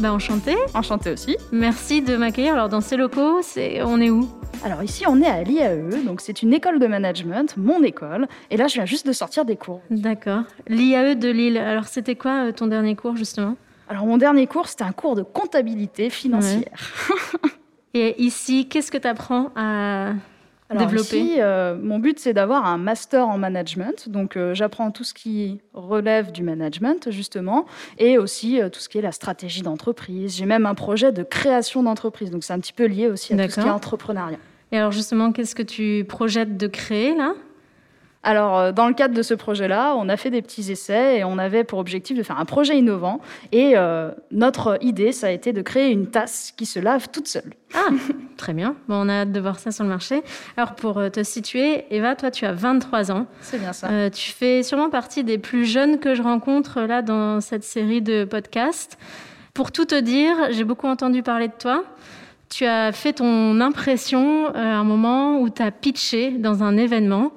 Bah enchantée Enchantée aussi Merci de m'accueillir. Alors dans ces locaux, c'est on est où? Alors ici on est à l'IAE, donc c'est une école de management, mon école, et là je viens juste de sortir des cours. D'accord. L'IAE de Lille. Alors c'était quoi euh, ton dernier cours justement? Alors mon dernier cours c'était un cours de comptabilité financière. Et ici, qu'est-ce que tu apprends à Alors développer. ici, euh, mon but c'est d'avoir un master en management, donc euh, j'apprends tout ce qui relève du management justement, et aussi euh, tout ce qui est la stratégie d'entreprise. J'ai même un projet de création d'entreprise, donc c'est un petit peu lié aussi à tout ce qui est entrepreneuriat. Et alors justement, qu'est-ce que tu projettes de créer là? Alors, euh, dans le cadre de ce projet-là, on a fait des petits essais et on avait pour objectif de faire un projet innovant. Et euh, notre idée, ça a été de créer une tasse qui se lave toute seule. Ah, très bien. Bon, on a hâte de voir ça sur le marché. Alors pour euh, te situer, Eva, toi tu as 23 ans. C'est bien ça. Euh, tu fais sûrement partie des plus jeunes que je rencontre là dans cette série de podcasts. Pour tout te dire, j'ai beaucoup entendu parler de toi. Tu as fait ton impression à un moment où tu as pitché dans un événement.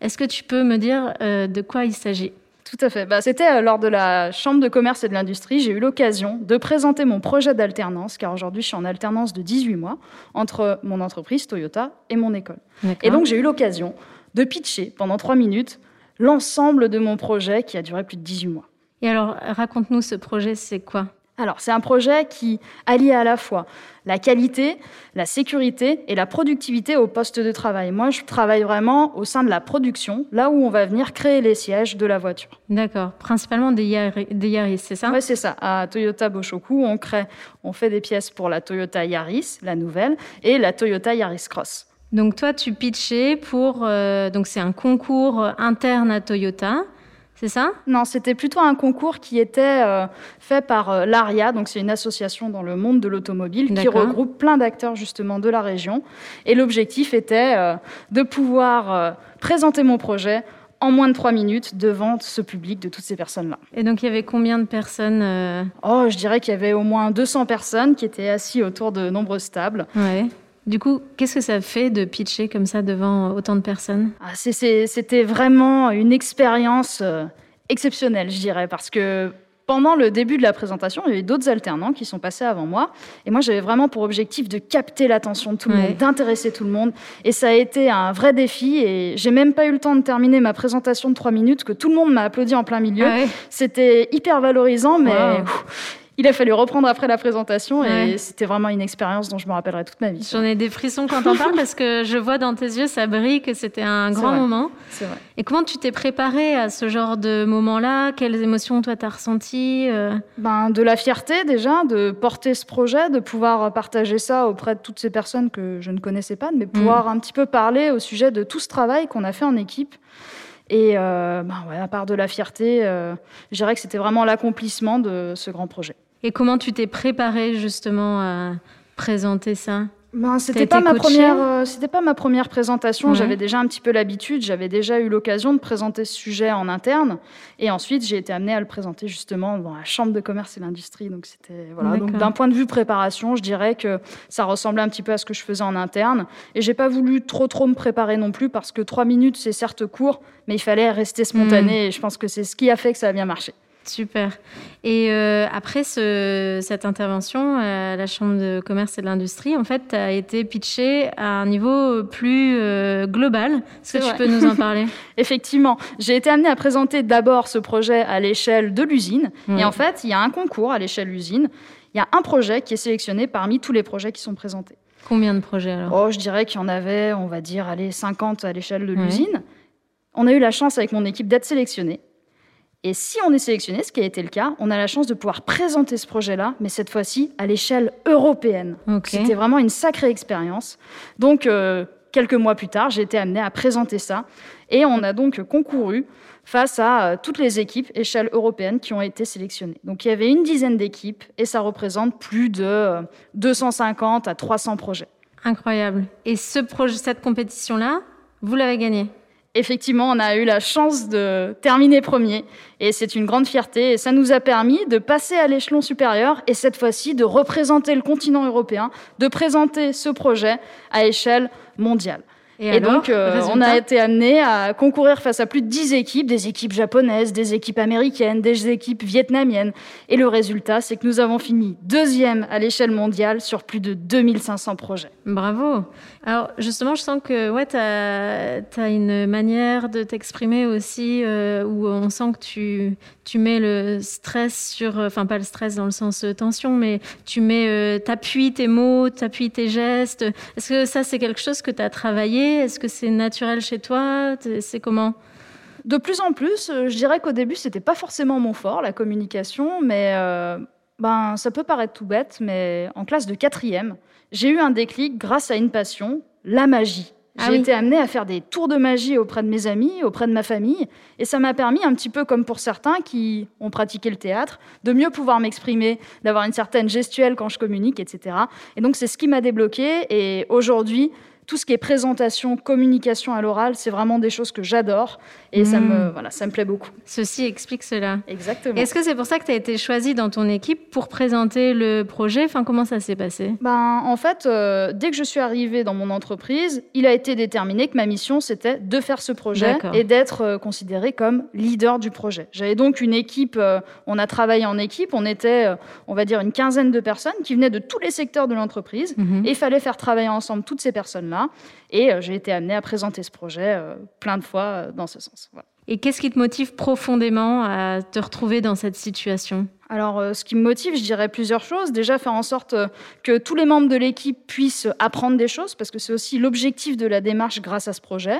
Est-ce que tu peux me dire euh, de quoi il s'agit? Tout à fait. Bah, C'était euh, lors de la Chambre de commerce et de l'industrie. J'ai eu l'occasion de présenter mon projet d'alternance, car aujourd'hui, je suis en alternance de 18 mois entre mon entreprise Toyota et mon école. Et donc, j'ai eu l'occasion de pitcher pendant trois minutes l'ensemble de mon projet qui a duré plus de 18 mois. Et alors, raconte-nous ce projet, c'est quoi? Alors, c'est un projet qui allie à la fois la qualité, la sécurité et la productivité au poste de travail. Moi, je travaille vraiment au sein de la production, là où on va venir créer les sièges de la voiture. D'accord. Principalement des, Yari- des Yaris, c'est ça? Ouais, c'est ça. À Toyota Boshoku, on crée, on fait des pièces pour la Toyota Yaris, la nouvelle, et la Toyota Yaris Cross. Donc toi, tu pitchais pour... euh, donc c'est un concours interne à Toyota, c'est ça? Non, c'était plutôt un concours qui était euh, fait par euh, l'ARIA, donc c'est une association dans le monde de l'automobile qui regroupe plein d'acteurs justement de la région. Et l'objectif était euh, de pouvoir présenter mon projet en moins de trois minutes devant ce public de toutes ces personnes-là. Et donc il y avait combien de personnes Oh, je dirais qu'il y avait au moins 200 personnes qui étaient assises autour de nombreuses tables. Ouais. Du coup, qu'est-ce que ça fait de pitcher comme ça devant autant de personnes? Ah, c'est- c'est- C'était vraiment une expérience euh, exceptionnelle, je dirais, parce que pendant le début de la présentation, il y a eu d'autres alternants qui sont passés avant moi. Et moi, j'avais vraiment pour objectif de capter l'attention de tout le Ouais. monde, d'intéresser tout le monde. Et ça a été un vrai défi. Et j'ai même pas eu le temps de terminer ma présentation de trois minutes que tout le monde m'a applaudi en plein milieu. Ah ouais? C'était hyper valorisant, mais Wow. Il a fallu reprendre après la présentation. Ouais. Et c'était vraiment une expérience dont je me rappellerai toute ma vie. J'en ai des frissons quand t'en parles parce que je vois dans tes yeux, ça brille, que c'était un grand vrai. moment. C'est vrai. Et comment tu t'es préparée à ce genre de moment-là? Quelles émotions toi t'as ressenties euh? Ben, de la fierté déjà, de porter ce projet, de pouvoir partager ça auprès de toutes ces personnes que je ne connaissais pas, mais pouvoir un petit peu parler au sujet de tout ce travail qu'on a fait en équipe. Et euh, ben ouais, à part de la fierté, euh, je dirais que c'était vraiment l'accomplissement de ce grand projet. Et comment tu t'es préparée justement à présenter ça? Ben, c'était été pas ma coachée première, euh, c'était pas ma première présentation. Ouais. J'avais déjà un petit peu l'habitude. J'avais déjà eu l'occasion de présenter ce sujet en interne, et ensuite j'ai été amenée à le présenter justement dans la chambre de commerce et l'industrie. Donc c'était voilà. Donc d'un point de vue préparation, je dirais que ça ressemblait un petit peu à ce que je faisais en interne. Et j'ai pas voulu trop trop me préparer non plus parce que trois minutes c'est certes court, mais il fallait rester spontané. Hmm. Et je pense que c'est ce qui a fait que ça a bien marché. Super. Et euh, après ce- cette intervention à la Chambre de commerce et de l'industrie, en fait, tu as été pitché à un niveau plus euh, global. Est-ce que tu peux nous en parler Effectivement, j'ai été amenée à présenter d'abord ce projet à l'échelle de l'usine. Ouais. Et en fait, il y a un concours à l'échelle de l'usine. Il y a un projet qui est sélectionné parmi tous les projets qui sont présentés. Combien de projets alors? Oh, je dirais qu'il y en avait, on va dire, allez, 50 à l'échelle de Ouais. l'usine. On a eu la chance avec mon équipe d'être sélectionnés. Et si on est sélectionné, ce qui a été le cas, on a la chance de pouvoir présenter ce projet-là, mais cette fois-ci à l'échelle européenne. C'était vraiment une sacrée expérience. Donc, euh, quelques mois plus tard, j'ai été amenée à présenter ça. Et on a donc concouru face à toutes les équipes échelle européenne qui ont été sélectionnées. Donc il y avait une dizaine d'équipes et ça représente plus de 250 à 300 projets. Incroyable. Et ce projet, cette compétition-là, vous l'avez gagnée? Effectivement, on a eu la chance de terminer premier et c'est une grande fierté et ça nous a permis de passer à l'échelon supérieur et cette fois-ci de représenter le continent européen, de présenter ce projet à échelle mondiale. Et, donc, euh, on a été amené à concourir face à plus de 10 équipes, des équipes japonaises, des équipes américaines, des équipes vietnamiennes. Et le résultat, c'est que nous avons fini deuxième à l'échelle mondiale sur plus de 2500 projets. Bravo. Alors, justement, je sens que ouais, tu as, une manière de t'exprimer aussi euh, où on sent que tu, tu mets le stress sur, enfin, pas le stress dans le sens tension, mais tu mets, euh, t'appuies tes mots, t'appuies tes gestes. Est-ce que ça, c'est quelque chose que tu as travaillé est-ce que c'est naturel chez toi? C'est comment? De plus en plus, euh, je dirais qu'au début, c'était pas forcément mon fort, la communication, mais euh, ben, ça peut paraître tout bête, mais en classe de quatrième, j'ai eu un déclic grâce à une passion, la magie. Ah j'ai été amenée à faire des tours de magie auprès de mes amis, auprès de ma famille, et ça m'a permis, un petit peu comme pour certains qui ont pratiqué le théâtre, de mieux pouvoir m'exprimer, d'avoir une certaine gestuelle quand je communique, etc. Et donc c'est ce qui m'a débloqué, et aujourd'hui, tout ce qui est présentation, communication à l'oral, c'est vraiment des choses que j'adore et ça, me, hmm. voilà, ça me plaît beaucoup. Ceci explique cela. Exactement. Est-ce que c'est pour ça que tu as été choisie dans ton équipe pour présenter le projet? Enfin, Comment ça s'est passé? Ben, En fait, euh, dès que je suis arrivée dans mon entreprise, il a été déterminé que ma mission, c'était de faire ce projet et d'être euh, considérée comme leader du projet. J'avais donc une équipe, euh, on a travaillé en équipe, on était, on va dire, une quinzaine de personnes qui venaient de tous les secteurs de l'entreprise mhm. et il fallait faire travailler ensemble toutes ces personnes-là et euh, j'ai été amenée à présenter ce projet euh, plein de fois euh, dans ce sens. Et qu'est-ce qui te motive profondément à te retrouver dans cette situation? Alors, ce qui me motive, je dirais plusieurs choses. Déjà, faire en sorte que tous les membres de l'équipe puissent apprendre des choses, parce que c'est aussi l'objectif de la démarche grâce à ce projet,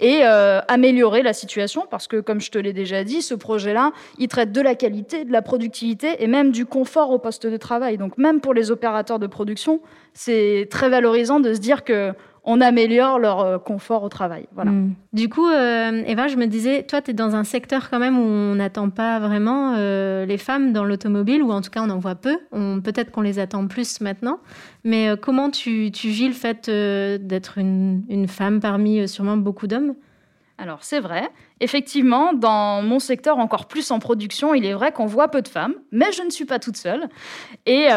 et améliorer la situation, parce que, comme je te l'ai déjà dit, ce projet-là, il traite de la qualité, de la productivité et même du confort au poste de travail. Donc, même pour les opérateurs de production, c'est très valorisant de se dire que on améliore leur euh, confort au travail. Voilà. Hmm. Du coup, euh, Eva, je me disais, toi, tu es dans un secteur quand même où on n'attend pas vraiment euh, les femmes dans l'automobile, ou en tout cas, on en voit peu. Peut-être qu'on les attend plus maintenant. Mais comment tu, vis le fait d'être une, une, femme parmi sûrement beaucoup d'hommes? Alors c'est vrai, effectivement, dans mon secteur encore plus en production, il est vrai qu'on voit peu de femmes, mais je ne suis pas toute seule. Et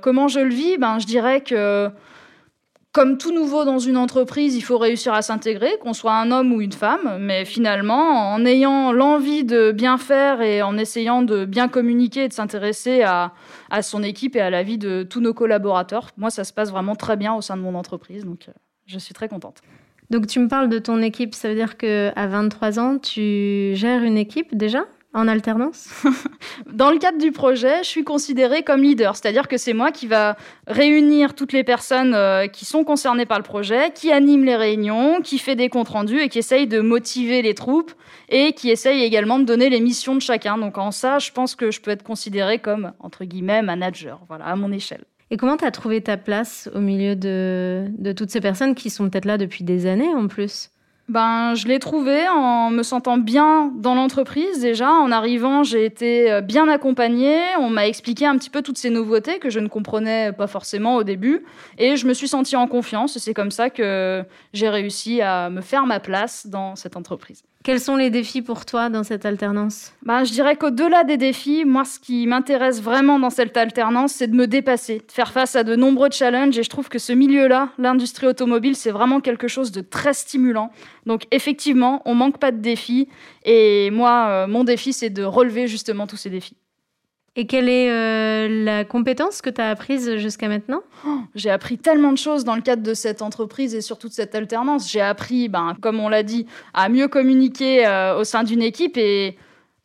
comment je le vis? Ben, Je dirais que comme tout nouveau dans une entreprise, il faut réussir à s'intégrer, qu'on soit un homme ou une femme. Mais finalement, en ayant l'envie de bien faire et en essayant de bien communiquer et de s'intéresser à, son équipe et à la vie de tous nos collaborateurs, moi, ça se passe vraiment très bien au sein de mon entreprise. Donc, euh, je suis très contente. Donc, tu me parles de ton équipe. Ça veut dire qu'à 23 ans, tu gères une équipe déjà? En alternance Dans le cadre du projet, je suis considérée comme leader, c'est-à-dire que c'est moi qui va réunir toutes les personnes euh, qui sont concernées par le projet, qui anime les réunions, qui fait des comptes rendus et qui essaye de motiver les troupes et qui essaye également de donner les missions de chacun. Donc en ça, je pense que je peux être considérée comme, entre guillemets, manager, voilà, à mon échelle. Et comment tu as trouvé ta place au milieu de, de toutes ces personnes qui sont peut-être là depuis des années en plus? Ben, je l'ai trouvé en me sentant bien dans l'entreprise déjà. En arrivant, j'ai été euh, bien accompagnée. On m'a expliqué un petit peu toutes ces nouveautés que je ne comprenais pas forcément au début. Et je me suis sentie en confiance. C'est comme ça que j'ai réussi à me faire ma place dans cette entreprise. Quels sont les défis pour toi dans cette alternance? Bah, Je dirais qu'au-delà des défis, moi, ce qui m'intéresse vraiment dans cette alternance, c'est de me dépasser, de faire face à de nombreux challenges. Et je trouve que ce milieu-là, l'industrie automobile, c'est vraiment quelque chose de très stimulant. Donc effectivement, on manque pas de défis. Et moi, euh, mon défi, c'est de relever justement tous ces défis. Et quelle est euh, la compétence que tu as apprise jusqu'à maintenant? Oh, J'ai appris tellement de choses dans le cadre de cette entreprise et surtout de cette alternance. J'ai appris, ben, comme on l'a dit, à mieux communiquer euh, au sein d'une équipe et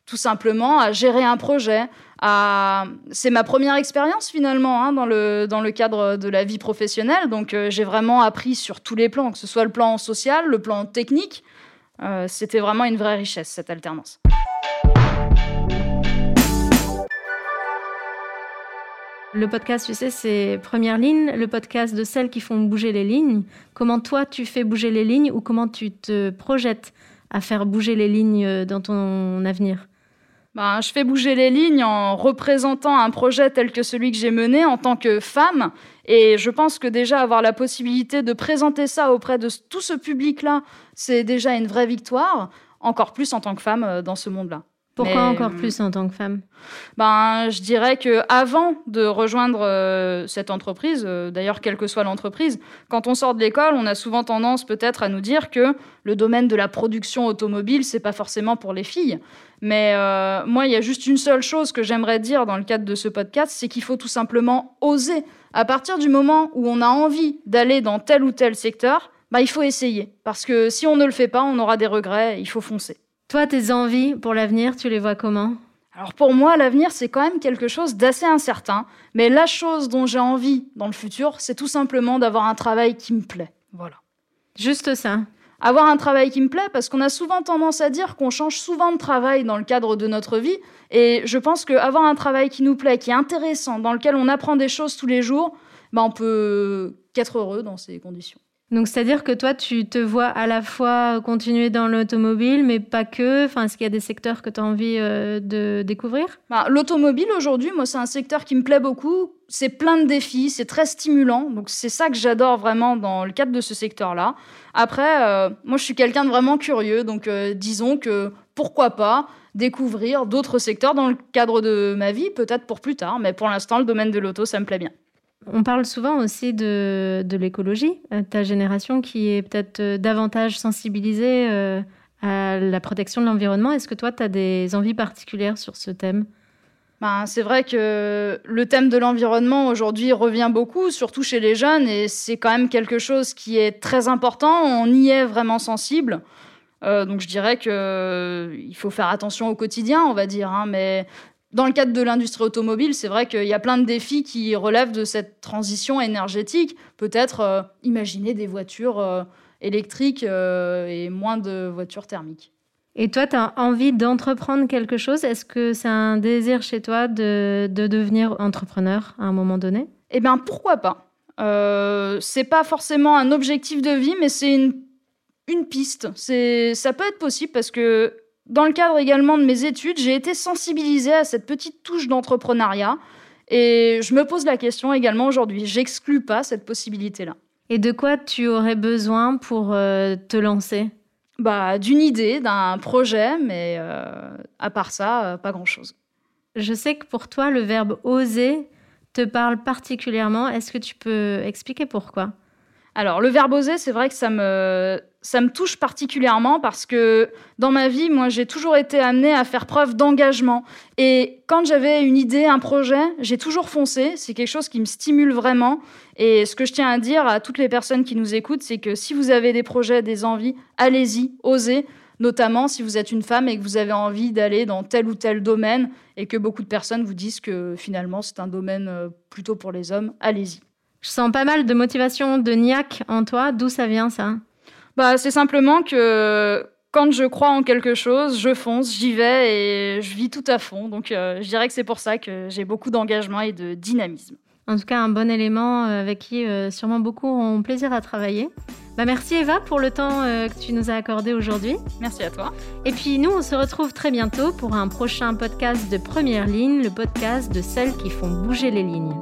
tout simplement à gérer un projet. C'est ma première expérience finalement hein, dans, le, dans le cadre de la vie professionnelle. Donc euh, j'ai vraiment appris sur tous les plans, que ce soit le plan social, le plan technique. C'était vraiment une vraie richesse cette alternance. Le podcast, tu sais, c'est première ligne, le podcast de celles qui font bouger les lignes. Comment toi, tu fais bouger les lignes ou comment tu te projettes à faire bouger les lignes euh, dans ton avenir? Ben, je fais bouger les lignes en représentant un projet tel que celui que j'ai mené en tant que femme. Et je pense que déjà avoir la possibilité de présenter ça auprès de tout ce public-là, c'est déjà une vraie victoire, encore plus en tant que femme euh, dans ce monde-là. Pourquoi encore euh, plus en tant que femme? Ben, je dirais que avant de rejoindre euh, cette entreprise, euh, d'ailleurs quelle que soit l'entreprise, quand on sort de l'école, on a souvent tendance peut-être à nous dire que le domaine de la production automobile, c'est pas forcément pour les filles. Mais moi, il y a juste une seule chose que j'aimerais dire dans le cadre de ce podcast, c'est qu'il faut tout simplement oser. À partir du moment où on a envie d'aller dans tel ou tel secteur, ben, il faut essayer. Parce que si on ne le fait pas, on aura des regrets. Il faut foncer. Toi, tes envies pour l'avenir, tu les vois comment? Alors pour moi, l'avenir, c'est quand même quelque chose d'assez incertain. Mais la chose dont j'ai envie dans le futur, c'est tout simplement d'avoir un travail qui me plaît. Voilà. Juste ça. Avoir un travail qui me plaît, parce qu'on a souvent tendance à dire qu'on change souvent de travail dans le cadre de notre vie. Et je pense qu'avoir un travail qui nous plaît, qui est intéressant, dans lequel on apprend des choses tous les jours, ben on peut qu'être heureux dans ces conditions. Donc, c'est-à-dire que toi, tu te vois à la fois continuer dans l'automobile, mais pas que. Enfin, est-ce qu'il y a des secteurs que tu as envie euh, de découvrir? Bah, L'automobile, aujourd'hui, moi, c'est un secteur qui me plaît beaucoup. C'est plein de défis, c'est très stimulant. Donc, c'est ça que j'adore vraiment dans le cadre de ce secteur-là. Après, euh, moi, je suis quelqu'un de vraiment curieux. Donc, euh, disons que pourquoi pas découvrir d'autres secteurs dans le cadre de ma vie, peut-être pour plus tard. Mais pour l'instant, le domaine de l'auto, ça me plaît bien. On parle souvent aussi de, de l'écologie, euh, ta génération qui est peut-être euh, davantage sensibilisée euh, à la protection de l'environnement. Est-ce que toi, tu as des envies particulières sur ce thème? Ben, c'est vrai que le thème de l'environnement aujourd'hui revient beaucoup, surtout chez les jeunes, et c'est quand même quelque chose qui est très important. On y est vraiment sensible. donc je dirais qu'il faut faire attention au quotidien, on va dire. Hein, mais dans le cadre de l'industrie automobile, c'est vrai qu'il y a plein de défis qui relèvent de cette transition énergétique. Peut-être euh, imaginer des voitures euh, électriques euh, et moins de voitures thermiques. Et toi, tu as envie d'entreprendre quelque chose? Est-ce que c'est un désir chez toi de, devenir entrepreneur à un moment donné? Eh bien, pourquoi pas? C'est pas forcément un objectif de vie, mais c'est une, une piste. Ça peut être possible parce que dans le cadre également de mes études, j'ai été sensibilisée à cette petite touche d'entrepreneuriat. Et je me pose la question également aujourd'hui. J'exclus pas cette possibilité-là. Et de quoi tu aurais besoin pour euh, te lancer? Bah, D'une idée, d'un projet, mais euh, à part ça, euh, pas grand-chose. Je sais que pour toi, le verbe oser te parle particulièrement. Est-ce que tu peux expliquer pourquoi? Alors, le verbe oser, c'est vrai que ça me, ça me touche particulièrement parce que dans ma vie, moi, j'ai toujours été amenée à faire preuve d'engagement. Et quand j'avais une idée, un projet, j'ai toujours foncé. C'est quelque chose qui me stimule vraiment. Et ce que je tiens à dire à toutes les personnes qui nous écoutent, c'est que si vous avez des projets, des envies, allez-y, osez. Notamment si vous êtes une femme et que vous avez envie d'aller dans tel ou tel domaine et que beaucoup de personnes vous disent que finalement c'est un domaine euh, plutôt pour les hommes, allez-y. Je sens pas mal de motivation, de niaque en toi. D'où ça vient ça? Bah, c'est simplement que quand je crois en quelque chose, je fonce, j'y vais et je vis tout à fond. Donc, euh, je dirais que c'est pour ça que j'ai beaucoup d'engagement et de dynamisme. En tout cas, un bon élément euh, avec qui euh, sûrement beaucoup ont plaisir à travailler. Bah, merci Eva pour le temps que tu nous as accordé aujourd'hui. Merci à toi. Et puis nous, on se retrouve très bientôt pour un prochain podcast de Première Ligne, le podcast de celles qui font bouger les lignes.